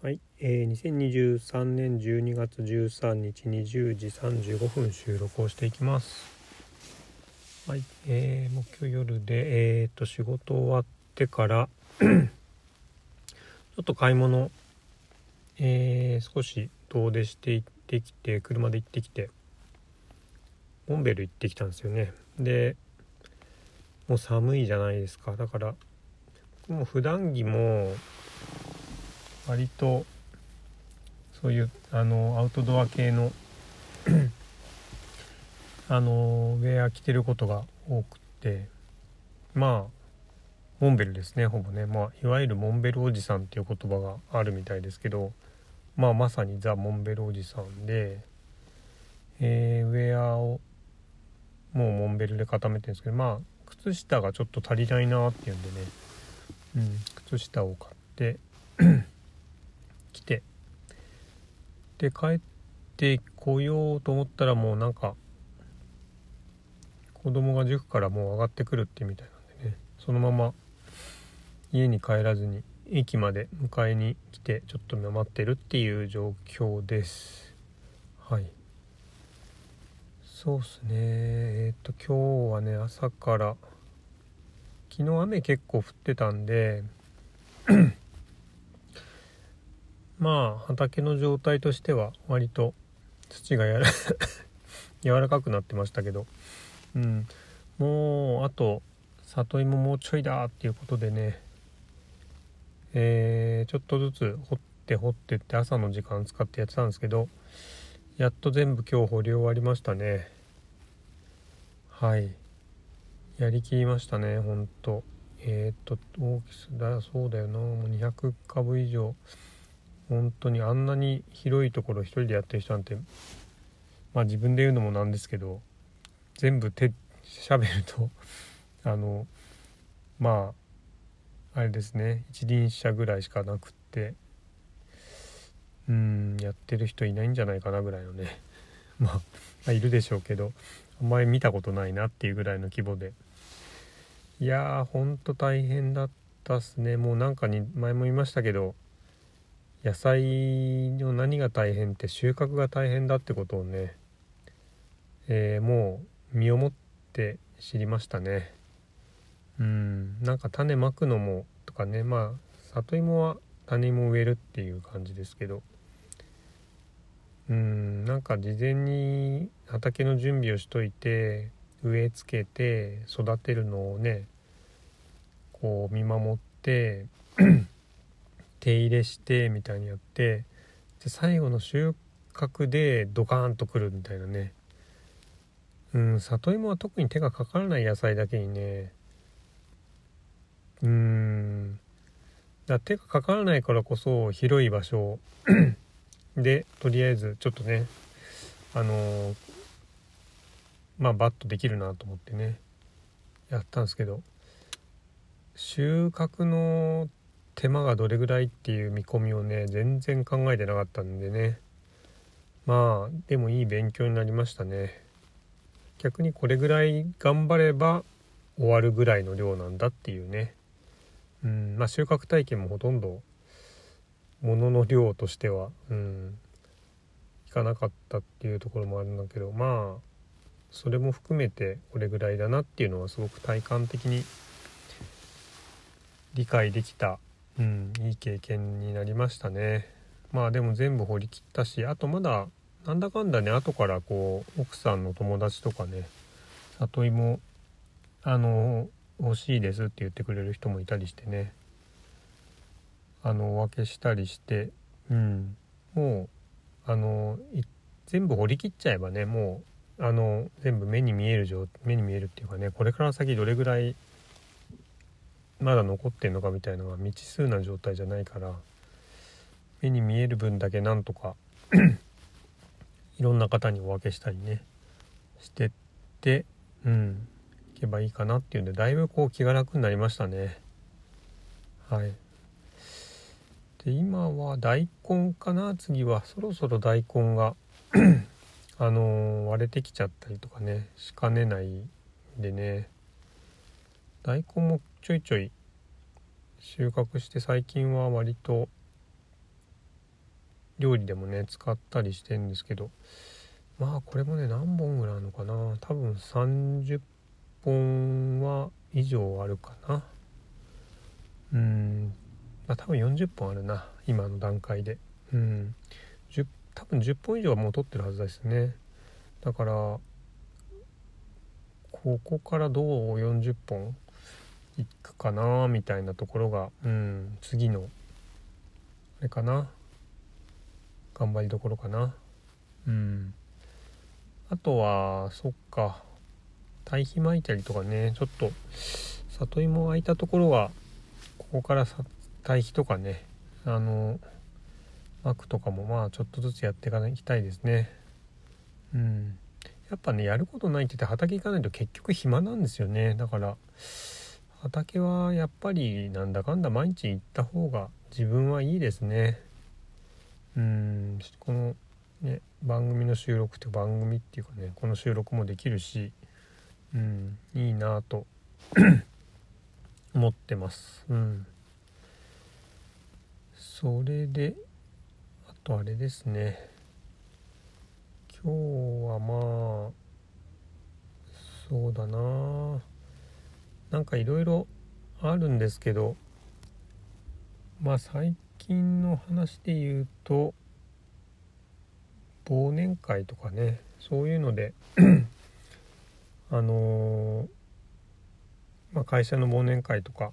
はい、えー、2023年12月13日20時35分収録をしていきます。はい、えー、もう今日夜で、えー、と仕事終わってから ちょっと買い物、えー、少し遠出して行ってきて車で行ってきてモンベル行ってきたんですよね。でもう寒いじゃないですかだからもう普段着も割とそういうあのアウトドア系の あのウェア着てることが多くてまあモンベルですねほぼね、まあ、いわゆるモンベルおじさんっていう言葉があるみたいですけど、まあ、まさにザ・モンベルおじさんで、えー、ウェアをもうモンベルで固めてるんですけどまあ靴下がちょっと足りないなっていうんでね、うん、靴下を買ってで帰ってこようと思ったらもうなんか子供が塾からもう上がってくるってみたいなんでね。そのまま家に帰らずに駅まで迎えに来てちょっと待ってるっていう状況です。はい。そうっすね。えっ、と今日はね朝から昨日雨結構降ってたんでまあ畑の状態としては割と土がやら 柔らかくなってましたけど。うん。もうあと里芋もうちょいだっていうことでね。えー、ちょっとずつ掘って掘ってって朝の時間使ってやってたんですけどやっと全部今日掘り終わりましたね。はい。やりきりましたねほんと。えっ、と大きさだそうだよな。もう200株以上。本当にあんなに広いところ一人でやってる人なんてまあ自分で言うのもなんですけど全部手しゃべると あのまああれですね一輪車ぐらいしかなくってうんやってる人いないんじゃないかなぐらいのね まあ、いるでしょうけどあんまり見たことないなっていうぐらいの規模で。いやーほんと大変だったっすね。もうなんかに前も言いましたけど野菜の何が大変って収穫が大変だってことをね、えー、もう身をもって知りましたね。うんなんか種まくのもとかねまあ里芋は種も植えるっていう感じですけど。うんなんか事前に畑の準備をしといて植え付けて育てるのをねこう見守って手入れしてみたいにやってで最後の収穫でドカーンとくるみたいなね。うん里芋は特に手がかからない野菜だけにね。うん。だ手がかからないからこそ広い場所 でとりあえずちょっとねあのー、まあバッとできるなと思ってねやったんですけど収穫の手間がどれぐらいっていう見込みをね全然考えてなかったんでね。まあでもいい勉強になりましたね。逆にこれぐらい頑張れば終わるぐらいの量なんだっていうね。うんまあ収穫体験もほとんどものの量としてはうんいかなかったっていうところもあるんだけどまあそれも含めてこれぐらいだなっていうのはすごく体感的に理解できた、うん、いい経験になりましたね。まあでも全部掘り切ったしあとまだなんだかんだね後からこう奥さんの友達とかね里芋あの欲しいですって言ってくれる人もいたりしてねあのお分けしたりしてうん。もうあの全部掘り切っちゃえばねもうあの全部目に見える状目に見えるっていうかねこれから先どれぐらいまだ残ってんのかみたいなのが未知数な状態じゃないから目に見える分だけなんとか いろんな方にお分けしたりねしてってうんいけばいいかなっていうんでだいぶこう気が楽になりましたね。はい。で今は大根かな？次はそろそろ大根が あのー、割れてきちゃったりとかねしかねないんでね。大根もちょいちょい収穫して最近は割と料理でもね使ったりしてんですけどまあこれもね何本ぐらいあるのかな。多分30本は以上あるかな。うん。まあ多分40本あるな今の段階で。うん。10多分10本以上はもう取ってるはずですね。だからここからどう40本いくかなみたいなところがうん次のあれかな。頑張りどころかな。うん。あとはそっか。堆肥巻いたりとかね。ちょっと里芋空いたところはここから堆肥とかね。あの巻くとかもまあちょっとずつやっていかないきたいですね。うん。やっぱねやることないって言って畑行かないと結局暇なんですよね。だから畑はやっぱりなんだかんだ毎日行った方が自分はいいですね。うんこのね番組の収録って番組っていうかねこの収録もできるしうんいいなと 思ってます。うん。それであとあれですね。今日はまあそうだな。なんかいろいろあるんですけどまあ最近の話で言うと忘年会とかねそういうので あのー、まあ、会社の忘年会とか、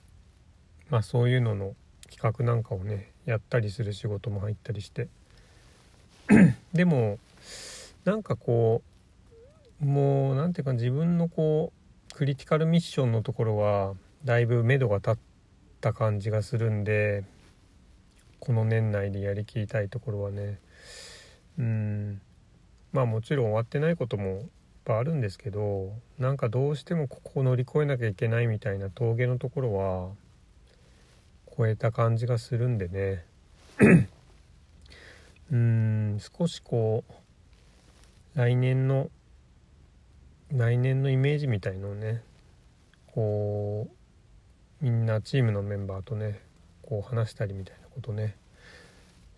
まあ、そういうのの企画なんかをねやったりする仕事も入ったりして。でもなんかこうもう何ていうか自分のこうクリティカルミッションのところはだいぶ目処が立った感じがするんでこの年内でやりきりたいところはね。うん。まあもちろん終わってないこともいっぱいあるんですけどなんかどうしてもここを乗り越えなきゃいけないみたいな峠のところは超えた感じがするんでね。うん。少しこう来年の来年のイメージみたいのをねこうみんなチームのメンバーとねこう話したりみたいなことね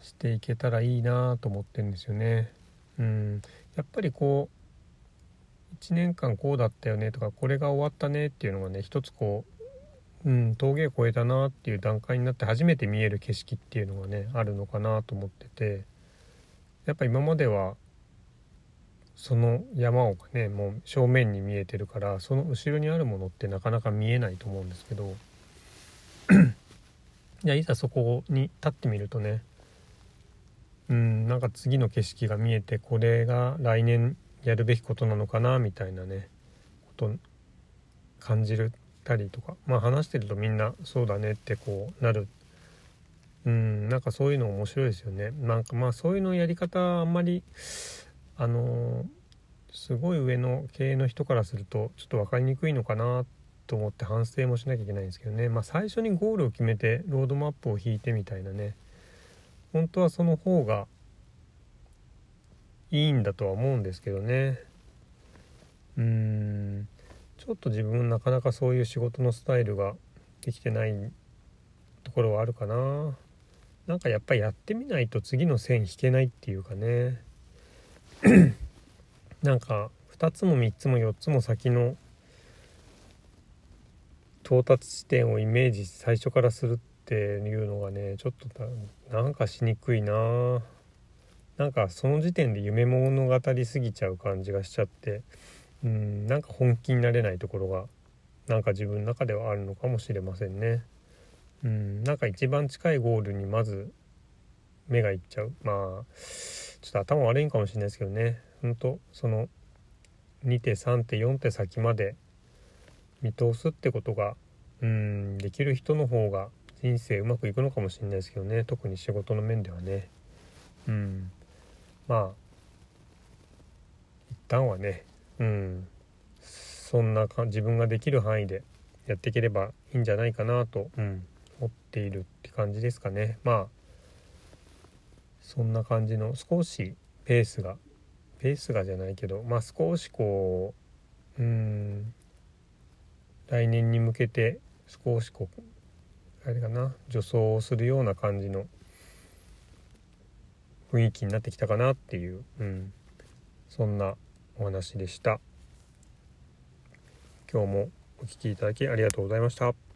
していけたらいいなと思ってるんですよね。うん、やっぱりこう1年間こうだったよねとかこれが終わったねっていうのがね一つこう、うん、峠を越えたなっていう段階になって初めて見える景色っていうのがねあるのかなと思っててやっぱ今まではその山をねもう正面に見えてるからその後ろにあるものってなかなか見えないと思うんですけど いやいざそこに立ってみるとねうんなんか次の景色が見えてこれが来年やるべきことなのかなみたいなねこと感じるたりとかまあ話してるとみんなそうだねってこうなる。うんなんかそういうの面白いですよね。なんかまあそういうのやり方あんまりあのすごい上の経営の人からするとちょっと分かりにくいのかなと思って反省もしなきゃいけないんですけどね。まあ最初にゴールを決めてロードマップを引いてみたいなね。本当はその方がいいんだとは思うんですけどね。うーん。ちょっと自分なかなかそういう仕事のスタイルができてないところはあるかな。なんかやっぱりやってみないと次の線引けないっていうかね。なんか2つも3つも4つも先の到達地点をイメージ最初からするっていうのがねちょっとなんかしにくいな。なんかその時点で夢物語すぎちゃう感じがしちゃって。うんなんか本気になれないところがなんか自分の中ではあるのかもしれませんね。うんなんか一番近いゴールにまず目がいっちゃう。まあちょっと頭悪いんかもしれないですけどね。ほんとその2手3手4手先まで見通すってことがうんできる人の方が人生うまくいくのかもしれないですけどね。特に仕事の面ではね。うん。まあ一旦はねうん。そんなか自分ができる範囲でやっていければいいんじゃないかなと、うん、思っているって感じですかね。まあそんな感じの少しペースがペースがじゃないけどまあ少しこううん来年に向けて少しこうあれかな助走をするような感じの雰囲気になってきたかなっていう、うん、そんなお話でした。今日もお聴きいただきありがとうございました。